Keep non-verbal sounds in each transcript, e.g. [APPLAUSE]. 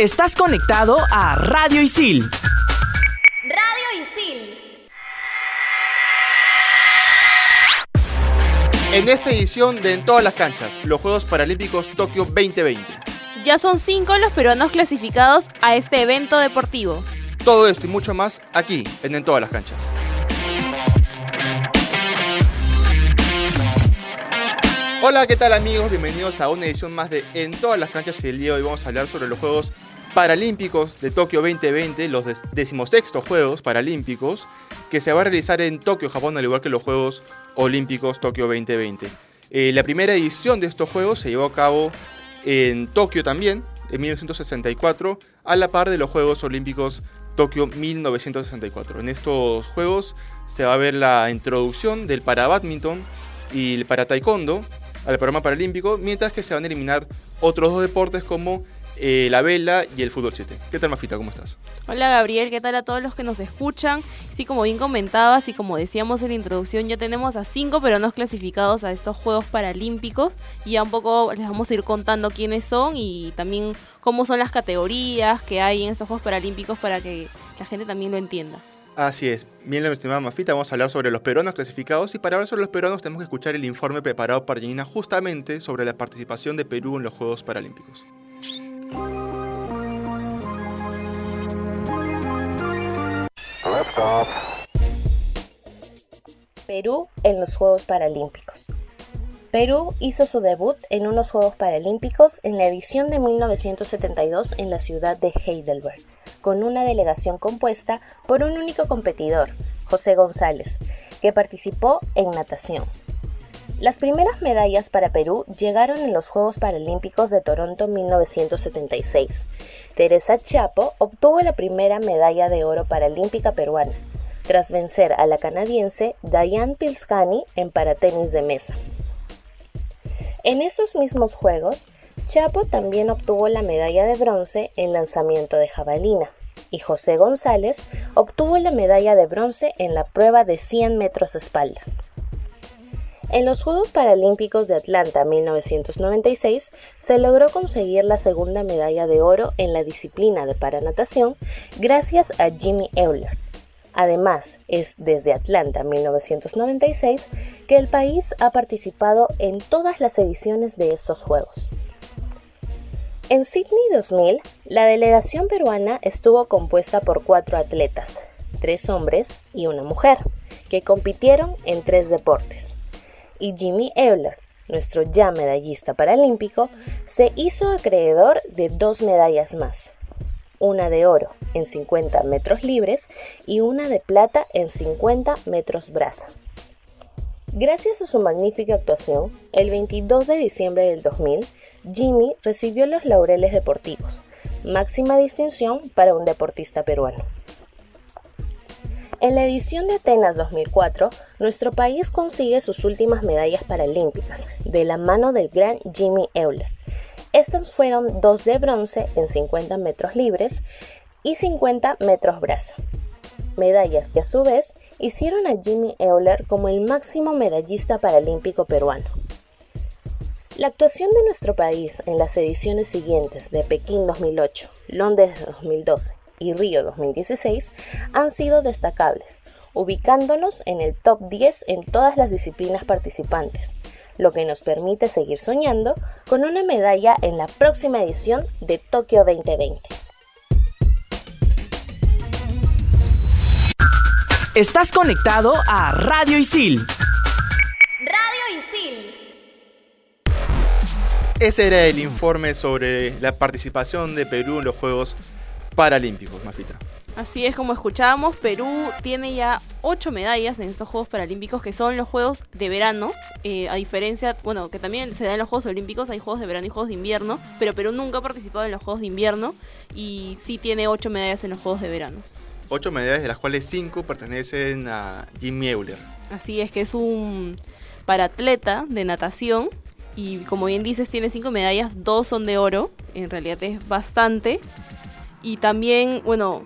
Estás conectado a Radio Isil. Radio Isil. En esta edición de En todas las canchas, los Juegos Paralímpicos Tokio 2020. Ya son cinco los peruanos clasificados a este evento deportivo. Todo esto y mucho más aquí en En todas las canchas. Hola, ¿qué tal amigos? Bienvenidos a una edición más de En todas las canchas y el día de hoy vamos a hablar sobre los Juegos Paralímpicos de Tokio 2020, los decimosextos Juegos Paralímpicos que se va a realizar en Tokio, Japón, al igual que los Juegos Olímpicos Tokio 2020. Eh, la primera edición de estos Juegos se llevó a cabo en Tokio también, en 1964, a la par de los Juegos Olímpicos Tokio 1964. En estos Juegos se va a ver la introducción del para badminton y el para taekwondo, al programa paralímpico, mientras que se van a eliminar otros dos deportes como eh, la vela y el fútbol 7. ¿Qué tal, Mafita? ¿Cómo estás? Hola, Gabriel. ¿Qué tal a todos los que nos escuchan? Sí, como bien comentabas y como decíamos en la introducción, ya tenemos a cinco peruanos clasificados a estos Juegos Paralímpicos y ya un poco les vamos a ir contando quiénes son y también cómo son las categorías que hay en estos Juegos Paralímpicos para que la gente también lo entienda. Así es. Bien, la estimada Mafita, vamos a hablar sobre los peruanos clasificados y para hablar sobre los peruanos tenemos que escuchar el informe preparado por Janina justamente sobre la participación de Perú en los Juegos Paralímpicos. Perú en los Juegos Paralímpicos. Perú hizo su debut en unos Juegos Paralímpicos en la edición de 1972 en la ciudad de Heidelberg con una delegación compuesta por un único competidor, José González, que participó en natación. Las primeras medallas para Perú llegaron en los Juegos Paralímpicos de Toronto 1976. Teresa Chapo obtuvo la primera medalla de oro paralímpica peruana, tras vencer a la canadiense Diane Pilskani en paratenis de mesa. En esos mismos Juegos, Chapo también obtuvo la medalla de bronce en lanzamiento de jabalina y José González obtuvo la medalla de bronce en la prueba de 100 metros espalda. En los Juegos Paralímpicos de Atlanta 1996 se logró conseguir la segunda medalla de oro en la disciplina de paranatación gracias a Jimmy Euler. Además, es desde Atlanta 1996 que el país ha participado en todas las ediciones de estos Juegos. En Sydney 2000, la delegación peruana estuvo compuesta por cuatro atletas, tres hombres y una mujer, que compitieron en tres deportes. Y Jimmy Euler, nuestro ya medallista paralímpico, se hizo acreedor de dos medallas más, una de oro en 50 metros libres y una de plata en 50 metros braza. Gracias a su magnífica actuación, el 22 de diciembre del 2000, Jimmy recibió los laureles deportivos, máxima distinción para un deportista peruano. En la edición de Atenas 2004, nuestro país consigue sus últimas medallas paralímpicas, de la mano del gran Jimmy Euler. Estas fueron dos de bronce en 50 metros libres y 50 metros brazo. Medallas que a su vez hicieron a Jimmy Euler como el máximo medallista paralímpico peruano. La actuación de nuestro país en las ediciones siguientes de Pekín 2008, Londres 2012 y Río 2016 han sido destacables, ubicándonos en el top 10 en todas las disciplinas participantes, lo que nos permite seguir soñando con una medalla en la próxima edición de Tokio 2020. Estás conectado a Radio Isil Ese era el informe sobre la participación de Perú en los Juegos Paralímpicos, Mafita. Así es como escuchábamos, Perú tiene ya ocho medallas en estos Juegos Paralímpicos que son los Juegos de verano, eh, a diferencia, bueno, que también se dan en los Juegos Olímpicos, hay Juegos de verano y Juegos de invierno, pero Perú nunca ha participado en los Juegos de invierno y sí tiene ocho medallas en los Juegos de verano. Ocho medallas de las cuales cinco pertenecen a Jimmy Euler. Así es que es un paratleta de natación y como bien dices, tiene cinco medallas, dos son de oro, en realidad es bastante. Y también, bueno,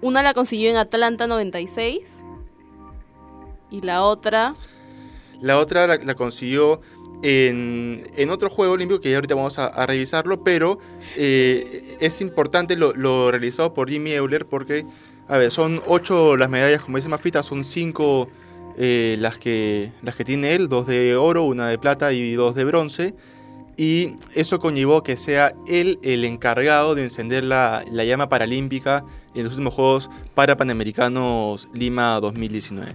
una la consiguió en Atlanta 96 y la otra... La otra la, consiguió en, en otro juego olímpico que ya ahorita vamos a, a revisarlo, pero eh, es importante lo, lo realizado por Jimmy Euler porque, a ver, son ocho las medallas, como dice Mafita, son cinco eh, las, que, las que tiene él, dos de oro, una de plata y dos de bronce. Y eso conllevó que sea él el encargado de encender la, la llama paralímpica en los últimos Juegos Parapanamericanos Lima 2019.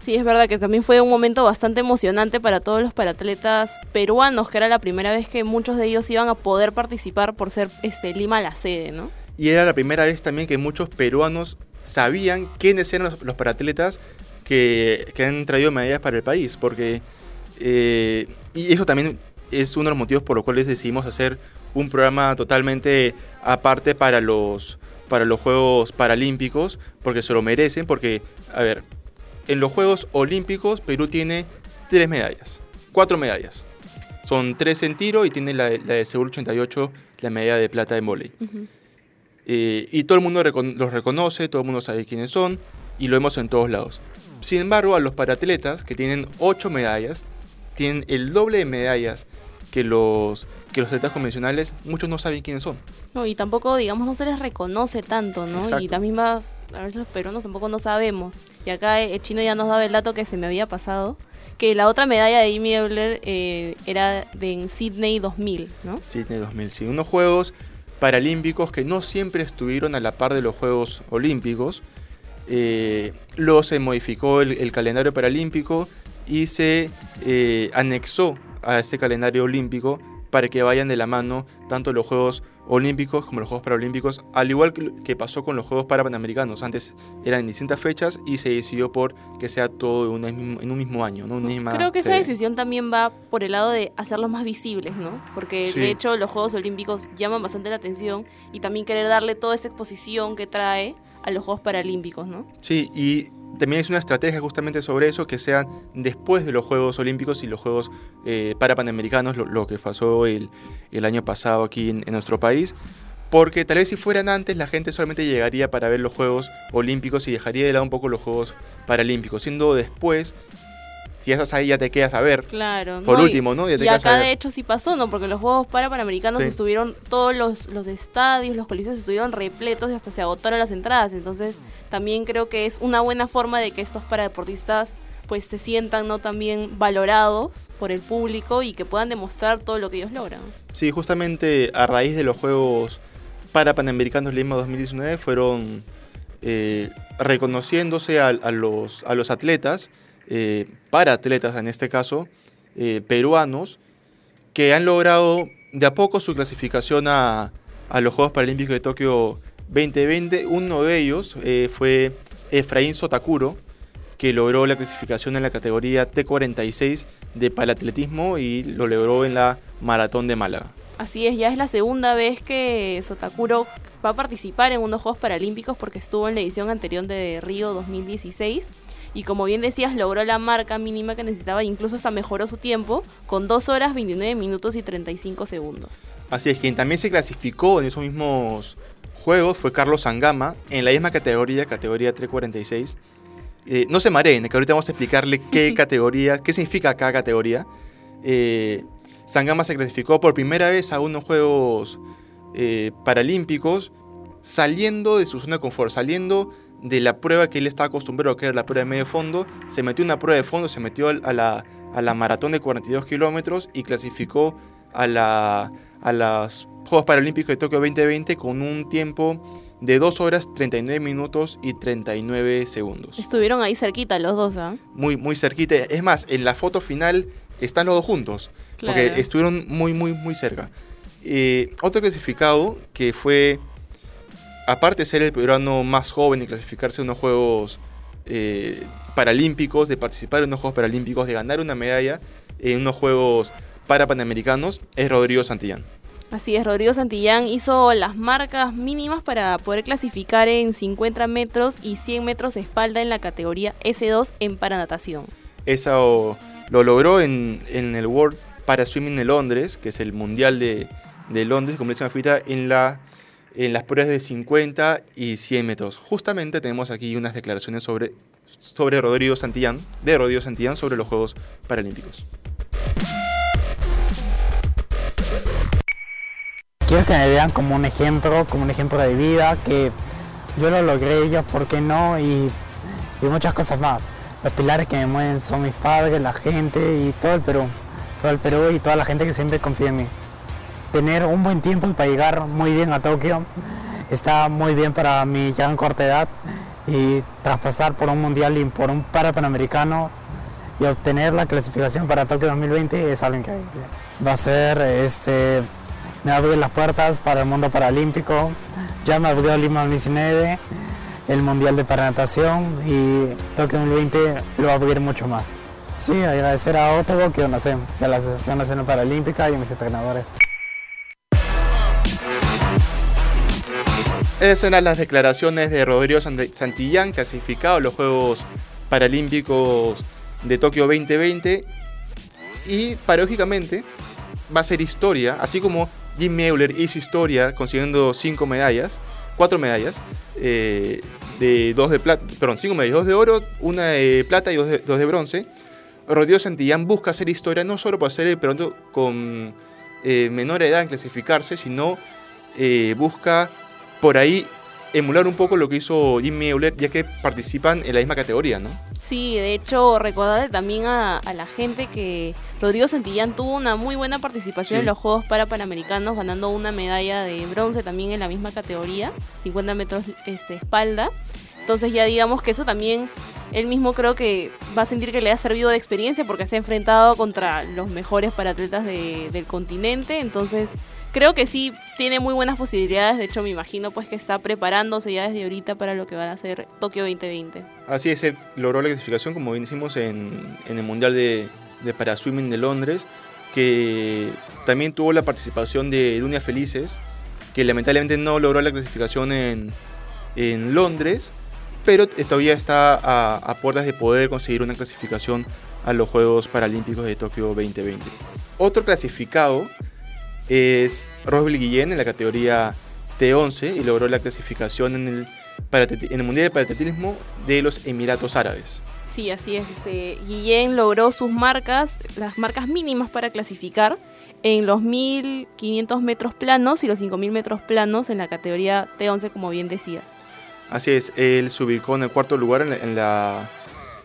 Sí, es verdad que también fue un momento bastante emocionante para todos los paratletas peruanos, que era la primera vez que muchos de ellos iban a poder participar por ser este, Lima la sede, ¿no? Y era la primera vez también que muchos peruanos sabían quiénes eran los, los paratletas que, que, han traído medallas para el país, porque eh, y eso también es uno de los motivos por los cuales decidimos hacer un programa totalmente aparte para los para los Juegos Paralímpicos, porque se lo merecen, porque, a ver, en los Juegos Olímpicos Perú tiene tres medallas, cuatro medallas. Son tres en tiro y tiene la, la de Seúl 88, la medalla de plata en volei. Uh -huh. eh, y todo el mundo recon los reconoce, todo el mundo sabe quiénes son y lo vemos en todos lados. Sin embargo, a los paratletas que tienen ocho medallas, tienen el doble de medallas que los, que los atletas convencionales, muchos no saben quiénes son. No, y tampoco, digamos, no se les reconoce tanto, ¿no? Exacto. Y las mismas, a veces los peruanos tampoco no sabemos. Y acá el chino ya nos daba el dato que se me había pasado, que la otra medalla de Jimmy Euler eh, era de en Sydney 2000, ¿no? Sydney 2000, sí. Unos Juegos Paralímpicos que no siempre estuvieron a la par de los Juegos Olímpicos. Eh, luego se modificó el, el, calendario paralímpico y se eh, anexó a ese calendario olímpico para que vayan de la mano tanto los Juegos Olímpicos como los Juegos Paralímpicos, al igual que, pasó con los Juegos Parapanamericanos. Antes eran en distintas fechas y se decidió por que sea todo en un mismo año. ¿no? Misma Creo que esa decisión también va por el lado de hacerlos más visibles, ¿no? Porque Sí. de hecho los Juegos Olímpicos llaman bastante la atención y también querer darle toda esta exposición que trae a los Juegos Paralímpicos, ¿no? Sí, y también es una estrategia justamente sobre eso, que sean después de los Juegos Olímpicos y los Juegos eh, Parapanamericanos, lo, que pasó el, año pasado aquí en, nuestro país. Porque tal vez si fueran antes, la gente solamente llegaría para ver los Juegos Olímpicos y dejaría de lado un poco los Juegos Paralímpicos. Siendo después, si estás ahí ya te quedas a ver. Claro. Por no, último, ¿no? Ya te y acá de hecho sí pasó, ¿no? Porque los Juegos Parapanamericanos sí. estuvieron, todos los, los estadios, los coliseos estuvieron repletos y hasta se agotaron las entradas. Entonces también creo que es una buena forma de que estos paradeportistas pues se sientan no también valorados por el público y que puedan demostrar todo lo que ellos logran. Sí, justamente a raíz de los Juegos Parapanamericanos Lima 2019 fueron eh, reconociéndose a, a, los, a los atletas eh, para atletas en este caso, eh, peruanos, que han logrado de a poco su clasificación a, los Juegos Paralímpicos de Tokio 2020. Uno de ellos eh, fue Efraín Sotakuro, que logró la clasificación en la categoría T46 de palatletismo y lo logró en la Maratón de Málaga. Así es, ya es la segunda vez que Sotakuro va a participar en unos Juegos Paralímpicos porque estuvo en la edición anterior de Río 2016 y como bien decías, logró la marca mínima que necesitaba e incluso hasta mejoró su tiempo con 2 horas 29 minutos y 35 segundos. Así es, quien también se clasificó en esos mismos juegos fue Carlos Sangama en la misma categoría, categoría 346. Eh, no se mareen, que ahorita vamos a explicarle qué [LAUGHS] categoría, qué significa cada categoría. Eh, Sangama se clasificó por primera vez a unos Juegos eh, Paralímpicos saliendo de su zona de confort, saliendo de la prueba que él estaba acostumbrado, que era la prueba de medio fondo, se metió en una prueba de fondo, se metió a la, a la maratón de 42 kilómetros y clasificó a, la, a los Juegos Paralímpicos de Tokio 2020 con un tiempo de 2 horas 39 minutos y 39 segundos. Estuvieron ahí cerquita los dos, ¿ah? ¿eh? Muy, muy cerquita. Es más, en la foto final están los dos juntos, claro. porque estuvieron muy, muy, muy cerca. Eh, otro clasificado que fue aparte de ser el peruano más joven y clasificarse en unos Juegos eh, Paralímpicos, de participar en unos Juegos Paralímpicos, de ganar una medalla en unos Juegos Parapanamericanos, es Rodrigo Santillán. Así es, Rodrigo Santillán hizo las marcas mínimas para poder clasificar en 50 metros y 100 metros espalda en la categoría S2 en paranatación. Eso lo logró en, en el World Para Swimming de Londres, que es el Mundial de, de Londres, como dice Mafita, en la en las pruebas de 50 y 100 metros. Justamente tenemos aquí unas declaraciones sobre, sobre Rodrigo Santillán, de Rodrigo Santillán sobre los Juegos Paralímpicos. Quiero que me vean como un ejemplo, como un ejemplo de vida, que yo lo logré, ellos por qué no, y, y muchas cosas más. Los pilares que me mueven son mis padres, la gente y todo el Perú, todo el Perú y toda la gente que siempre confía en mí. Tener un buen tiempo para llegar muy bien a Tokio está muy bien para mi gran corta edad y traspasar por un mundial y por un para panamericano y obtener la clasificación para Tokio 2020 es algo increíble. Va a ser, este, me abre las puertas para el mundo paralímpico, ya me abrió Lima 2019, el Mundial de Paranatación y Tokio 2020 lo va a abrir mucho más. Sí, agradecer a Otogo que no sé, y a la Asociación Nacional Paralímpica y a mis entrenadores. Esas eran las declaraciones de Rodrigo Santillán, clasificado a los Juegos Paralímpicos de Tokio 2020. Y paradójicamente va a ser historia, así como Jim Meuler hizo historia consiguiendo cinco medallas, cuatro medallas, eh, de dos de plata, perdón, medallas, de oro, una de plata y dos de, dos de bronce. Rodrigo Santillán busca hacer historia no solo para ser el peloto con eh, menor edad en clasificarse, sino eh, busca por ahí emular un poco lo que hizo Jimmy Euler, ya que participan en la misma categoría, ¿no? Sí, de hecho, recordarle también a, la gente que Rodrigo Santillán tuvo una muy buena participación en los Juegos para Panamericanos, ganando una medalla de bronce también en la misma categoría, 50 metros este, espalda. Entonces ya digamos que eso también él mismo creo que va a sentir que le ha servido de experiencia porque se ha enfrentado contra los mejores paratletas del continente. Entonces creo que sí tiene muy buenas posibilidades. De hecho, me imagino pues que está preparándose ya desde ahorita para lo que van a hacer Tokio 2020. Así es, él logró la clasificación, como bien hicimos, en, el Mundial de, de Paraswimming de Londres, que también tuvo la participación de Dunia Felices, que lamentablemente no logró la clasificación en, Londres, pero todavía está a, a puertas de poder conseguir una clasificación a los Juegos Paralímpicos de Tokio 2020. Otro clasificado es Roswell Guillén en la categoría T11 y logró la clasificación en el, en el Mundial de Paratletismo de los Emiratos Árabes. Sí, así es. Este, Guillén logró sus marcas, las marcas mínimas para clasificar en los 1500 metros planos y los 5000 metros planos en la categoría T11, como bien decías. Así es, él se ubicó en el cuarto lugar en la,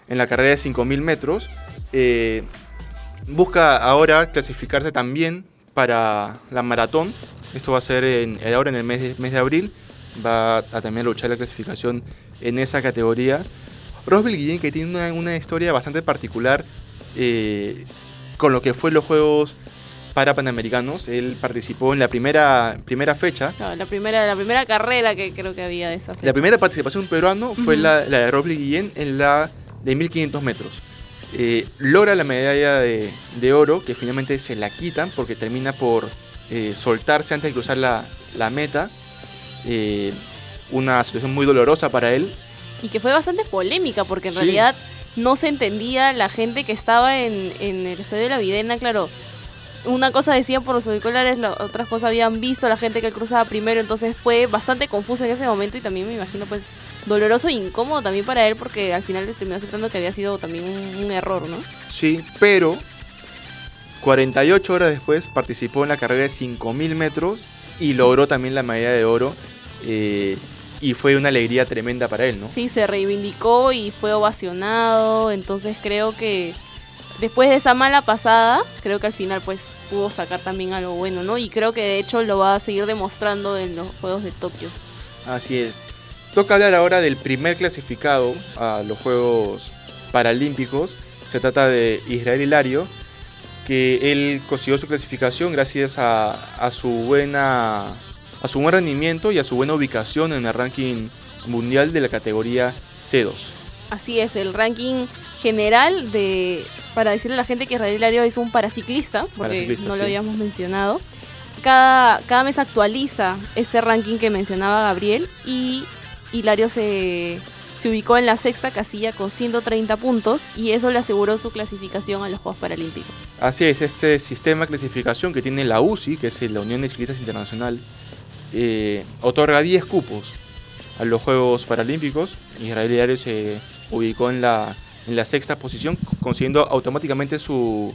en la, carrera de 5000 metros. Eh, busca ahora clasificarse también para la maratón. Esto va a ser en, ahora en el mes de, mes de abril. Va a también luchar la clasificación en esa categoría. Roswell Guillén, que tiene una, historia bastante particular eh, con lo que fue los Juegos para Panamericanos. Él participó en la primera, primera fecha. la, primera, la primera carrera que creo que había de esa fecha. La primera participación peruano fue la, la, de Roswell Guillén en la de 1500 metros. Eh, logra la medalla de, oro, que finalmente se la quitan porque termina por eh, soltarse antes de cruzar la, meta. Eh, una situación muy dolorosa para él. Y que fue bastante polémica porque en realidad no se entendía la gente que estaba en, en el Estadio de la Videna, claro una cosa decían por los auriculares, la otras cosas habían visto la gente que cruzaba primero, entonces fue bastante confuso en ese momento y también me imagino pues doloroso e incómodo también para él porque al final terminó aceptando que había sido también un, error, ¿no? Sí, pero 48 horas después participó en la carrera de 5.000 metros y logró también la medalla de oro. Eh, y fue una alegría tremenda para él, ¿no? Sí, se reivindicó y fue ovacionado, entonces creo que después de esa mala pasada, creo que al final pues pudo sacar también algo bueno, ¿no? Y creo que de hecho lo va a seguir demostrando en los Juegos de Tokio. Así es. Toca hablar ahora del primer clasificado a los Juegos Paralímpicos. Se trata de Israel Hilario, que él consiguió su clasificación gracias a, su buena a su buen rendimiento y a su buena ubicación en el ranking mundial de la categoría C2. Así es, el ranking general de para decirle a la gente que Israel Hilario es un paraciclista, porque no lo habíamos mencionado. Cada, cada mes actualiza este ranking que mencionaba Gabriel y Hilario se, se ubicó en la sexta casilla con 130 puntos y eso le aseguró su clasificación a los Juegos Paralímpicos. Así es, este sistema de clasificación que tiene la UCI, que es la Unión de Ciclistas Internacional, eh, otorga 10 cupos a los Juegos Paralímpicos. Israel Hilario se ubicó en la en la sexta posición, consiguiendo automáticamente su,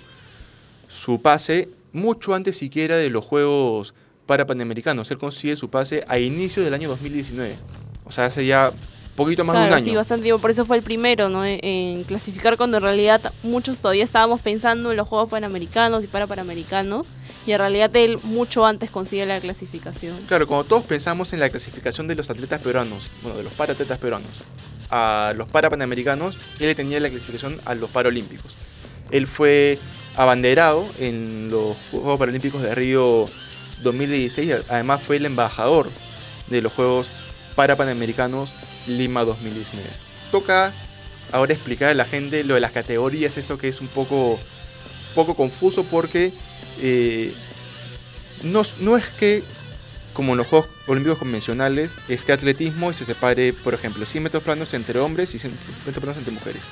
su pase mucho antes siquiera de los Juegos para Panamericanos. Él consigue su pase a inicio del año 2019. O sea, hace ya poquito más de un año. sí, bastante tiempo. Por eso fue el primero, ¿no? En, en clasificar cuando en realidad muchos todavía estábamos pensando en los Juegos Panamericanos y para Panamericanos. Y en realidad él mucho antes consigue la clasificación. Claro, como todos pensamos en la clasificación de los atletas peruanos, bueno, de los paratletas peruanos, a los parapanamericanos, él le tenía la clasificación a los paralímpicos. Él fue abanderado en los Juegos Paralímpicos de Río 2016, además fue el embajador de los Juegos Parapanamericanos Lima 2019. Toca ahora explicar a la gente lo de las categorías, eso que es un poco, poco confuso porque eh, no es que como en los Juegos Olímpicos convencionales, este atletismo y se separe, por ejemplo, 100 metros planos entre hombres y 100 metros planos entre mujeres.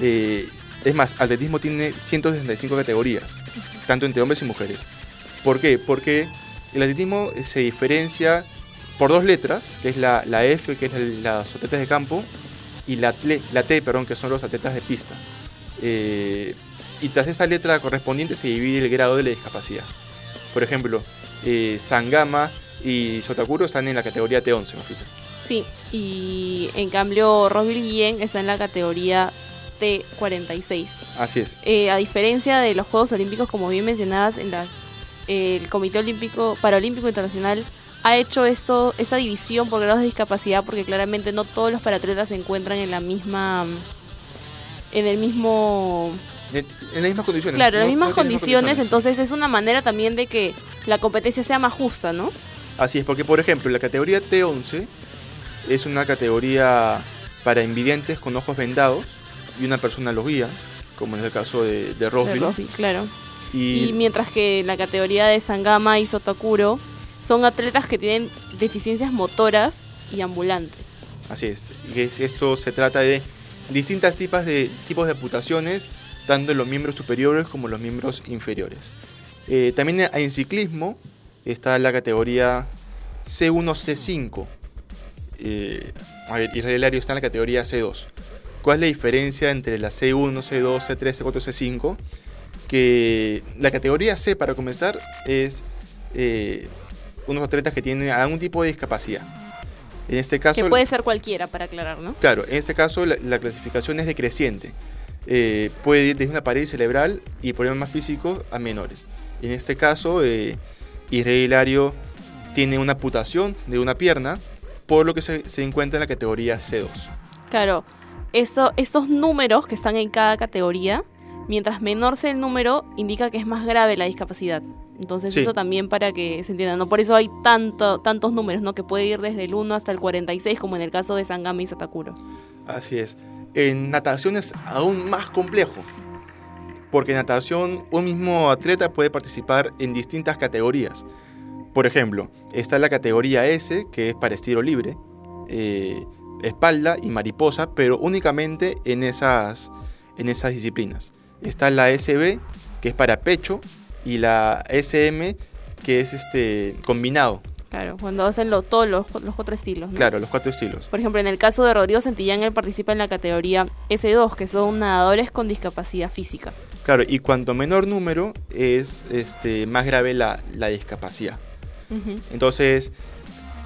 Eh, es más, atletismo tiene 165 categorías, tanto entre hombres y mujeres. ¿Por qué? Porque el atletismo se diferencia por dos letras, que es la, la F, que es la- las atletas de campo, y la, tle- la T, perdón, que son los atletas de pista. Eh, y tras esa letra correspondiente se divide el grado de la discapacidad. Por ejemplo, eh, Sangama y Sotakuro están en la categoría T11, Mafita. Sí, y en cambio Rosville Guillén está en la categoría T46. Así es. Eh, a diferencia de los Juegos Olímpicos, como bien mencionabas, en las, el Comité Olímpico Paralímpico Internacional ha hecho esto, esta división por grados de discapacidad porque claramente no todos los paratletas se encuentran en la misma en el mismo En en las mismas condiciones. claro, en las mismas no condiciones, entonces es una manera también de que la competencia sea más justa, ¿no? Así es, porque por ejemplo, la categoría T11 es una categoría para invidentes con ojos vendados y una persona los guía, como en el caso de, de De Rosville. Claro. Y, Y mientras que la categoría de Sangama y Sotakuro son atletas que tienen deficiencias motoras y ambulantes. Así es. Y es- esto se trata de distintas tipos de, tipos de amputaciones, tanto en los miembros superiores como en los miembros inferiores. Eh, también en ciclismo está la categoría C1-C5. Eh, a ver, Israel Ario está en la categoría C2. ¿Cuál es la diferencia entre la C1, C2, C3, C4, C5? Que la categoría C, para comenzar, es eh, unos atletas que tienen algún tipo de discapacidad. En este caso, Que puede ser cualquiera, para aclarar, ¿no? Claro, en este caso la, la clasificación es decreciente. Eh, puede ir desde una pared cerebral y problemas más físicos a menores. En este caso, eh, Israel Hilario tiene una amputación de una pierna, por lo que se, se encuentra en la categoría C2. Claro, esto, estos números que están en cada categoría, mientras menor sea el número, indica que es más grave la discapacidad. Entonces Sí. eso también para que se entienda, ¿no? Por eso hay tanto, tantos números, ¿no? Que puede ir desde el 1 hasta el 46, como en el caso de Sangama y Sotakuro. Así es. En natación es aún más complejo, porque en natación un mismo atleta puede participar en distintas categorías. Por ejemplo, está la categoría S, que es para estilo libre, eh, espalda y mariposa, pero únicamente en esas, en esas disciplinas. Está la SB, que es para pecho, y la SM, que es este combinado. Claro, cuando hacen lo- todos los, los cuatro estilos, ¿no? Claro, los cuatro estilos. Por ejemplo, en el caso de Rodrigo Santillán, él participa en la categoría S2, que son nadadores con discapacidad física. Claro, y cuanto menor número es este, más grave la, la discapacidad. Entonces,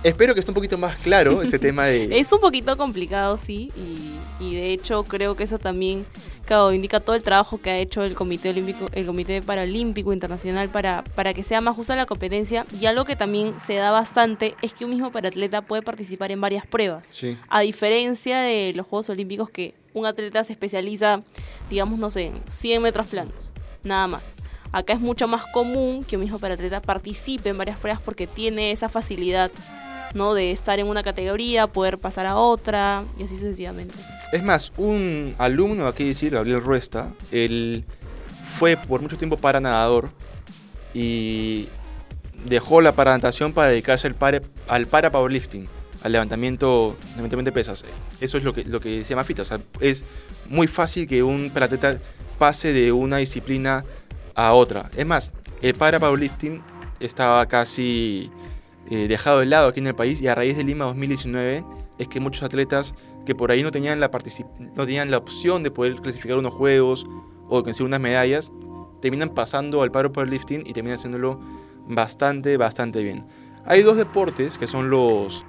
espero que esté un poquito más claro este [LAUGHS] tema de... Es un poquito complicado, sí, y, y de hecho creo que eso también claro, indica todo el trabajo que ha hecho el Comité Olímpico, el Comité Paralímpico Internacional para, para que sea más justa la competencia. Y algo que también se da bastante es que un mismo paratleta puede participar en varias pruebas. Sí, A diferencia de los Juegos Olímpicos que un atleta se especializa, digamos, no sé, en 100 metros planos, nada más. Acá es mucho más común que un mismo paratleta participe en varias pruebas porque tiene esa facilidad, ¿no? De estar en una categoría, poder pasar a otra y así sucesivamente. Es más, un alumno, aquí decir, Gabriel Ruesta, él fue por mucho tiempo para nadador y dejó la paranatación para dedicarse al para, al para powerlifting, al levantamiento, levantamiento de pesas. Eso es lo que, lo que se llama FITA. Es muy fácil que un paratleta pase de una disciplina a otra. Es más, el para powerlifting estaba casi eh, dejado de lado aquí en el país y a raíz de Lima 2019 es que muchos atletas que por ahí no tenían la, no tenían la opción de poder clasificar unos juegos o conseguir unas medallas, terminan pasando al paro powerlifting y terminan haciéndolo bastante, bastante bien. Hay dos deportes que son los,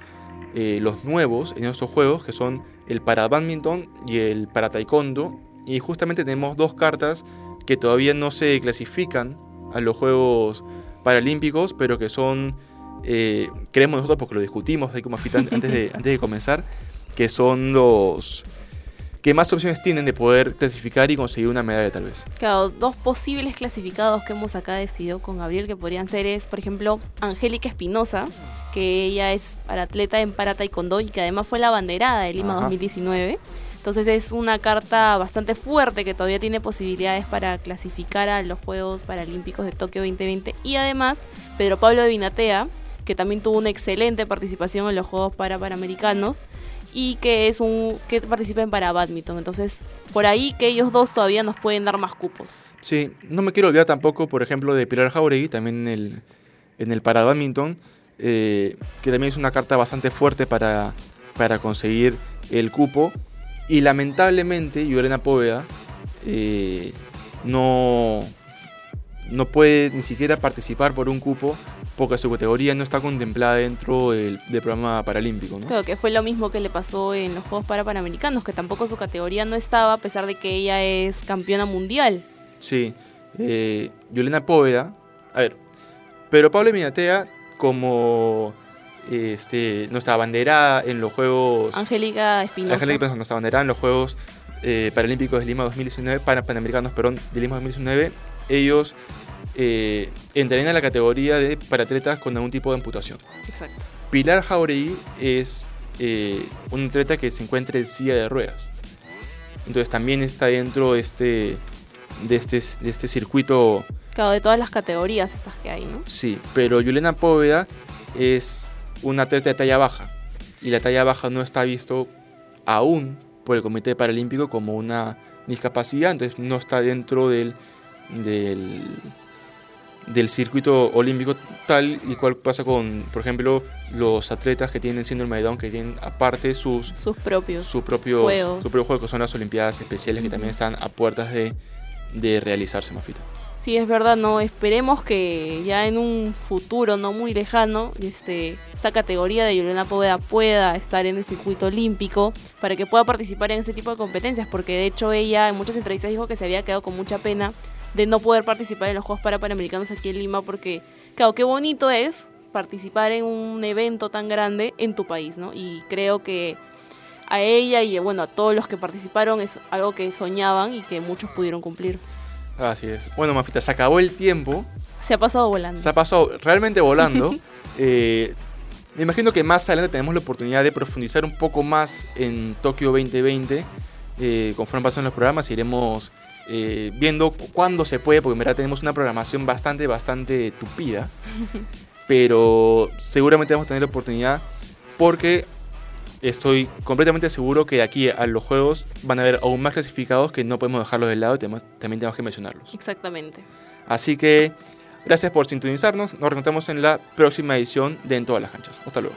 eh, los nuevos en estos juegos, que son el para badminton y el para taekwondo. Y justamente tenemos dos cartas que todavía no se clasifican a los Juegos Paralímpicos, pero que son, eh, creemos nosotros porque lo discutimos ahí como antes de, antes de comenzar, que son los que más opciones tienen de poder clasificar y conseguir una medalla tal vez. Claro, dos posibles clasificados que hemos acá decidido con Gabriel que podrían ser es, por ejemplo, Angélica Espinosa, que ella es para atleta en para taekwondo y que además fue la banderada de Lima Ajá. 2019. Entonces es una carta bastante fuerte que todavía tiene posibilidades para clasificar a los Juegos Paralímpicos de Tokio 2020. Y además, Pedro Pablo de Vinatea, que también tuvo una excelente participación en los Juegos para y que es un que participa en para badminton. Entonces, por ahí que ellos dos todavía nos pueden dar más cupos. Sí, no me quiero olvidar tampoco, por ejemplo, de Pilar Jauregui, también en el, en el para badminton, eh, que también es una carta bastante fuerte para, para conseguir el cupo. Y lamentablemente, Yolena Poveda eh, no, no puede ni siquiera participar por un cupo porque su categoría no está contemplada dentro del, del programa paralímpico. ¿no? Creo que fue lo mismo que le pasó en los Juegos para Panamericanos, que tampoco su categoría no estaba, a pesar de que ella es campeona mundial. Sí, eh, Yolena Póveda. A ver, pero Pablo Minatea, como este, nuestra abanderada en los Juegos. Angélica Espinosa. Angélica Espinosa, nuestra abanderada en los Juegos eh, Paralímpicos de Lima 2019, para Panamericanos, perdón, de Lima 2019, ellos eh, entrarían a la categoría de para atletas con algún tipo de amputación. Exacto. Pilar Jauregui es eh, un atleta que se encuentra en silla de ruedas. Entonces también está dentro de este, de este, de este circuito Claro, de todas las categorías estas que hay, ¿no? Sí, pero Yulena Póveda es una atleta de talla baja. Y la talla baja no está visto aún por el Comité Paralímpico como una discapacidad, entonces no está dentro del, del, del circuito olímpico tal y cual pasa con, por ejemplo, los atletas que tienen síndrome de Down, que tienen aparte sus, Sus propios. sus propios Juegos. su propio juego, que son las Olimpiadas Especiales, que también están a puertas de, de realizarse, Mafita. Sí, es verdad, no. Esperemos que ya en un futuro no muy lejano, este, esta categoría de Yolena Poveda pueda estar en el circuito olímpico para que pueda participar en ese tipo de competencias, porque de hecho ella en muchas entrevistas dijo que se había quedado con mucha pena de no poder participar en los Juegos para Panamericanos aquí en Lima, porque, claro, qué bonito es participar en un evento tan grande en tu país, ¿no? Y creo que a ella y bueno, a todos los que participaron es algo que soñaban y que muchos pudieron cumplir. Así es. Bueno, Mafita, se acabó el tiempo. Se ha pasado volando. Se ha pasado realmente volando. [LAUGHS] Eh, me imagino que más adelante tenemos la oportunidad de profundizar un poco más en Tokio 2020. Eh, conforme pasan los programas, iremos eh, viendo cu- cuándo se puede, porque en verdad tenemos una programación bastante, bastante tupida. [LAUGHS] Pero seguramente vamos a tener la oportunidad porque estoy completamente seguro que de aquí a los juegos van a haber aún más clasificados que no podemos dejarlos de lado y también tenemos que mencionarlos. Exactamente. Así que gracias por sintonizarnos. Nos reencontramos en la próxima edición de En todas las canchas. Hasta luego.